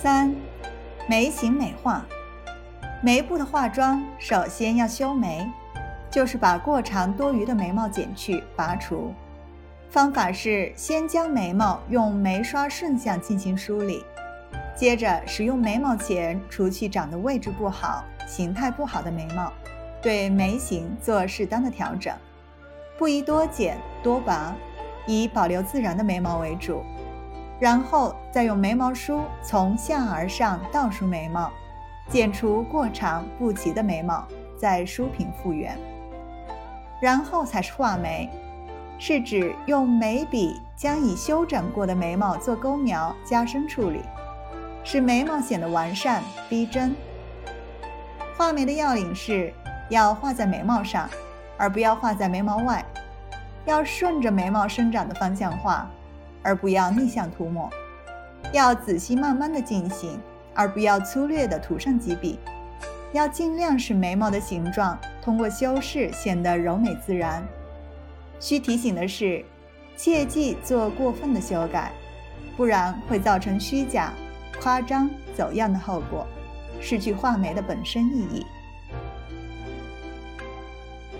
三、眉形美化。眉部的化妆，首先要修眉，就是把过长多余的眉毛剪去、拔除。方法是先将眉毛用眉刷顺向进行梳理，接着使用眉毛钳除去长的位置不好、形态不好的眉毛，对眉形做适当的调整，不宜多剪多拔，以保留自然的眉毛为主。然后再用眉毛梳从下而上倒梳眉毛。剪除过长不齐的眉毛，再梳平复原，然后才是画眉，是指用眉笔将已修整过的眉毛做勾描、加深处理，使眉毛显得完善逼真。画眉的要领是要画在眉毛上，而不要画在眉毛外，要顺着眉毛生长的方向画，而不要逆向涂抹，要仔细慢慢的进行。而不要粗略地涂上几笔，要尽量使眉毛的形状通过修饰显得柔美自然。需提醒的是，切忌做过分的修改，不然会造成虚假、夸张、走样的后果，失去画眉的本身意义。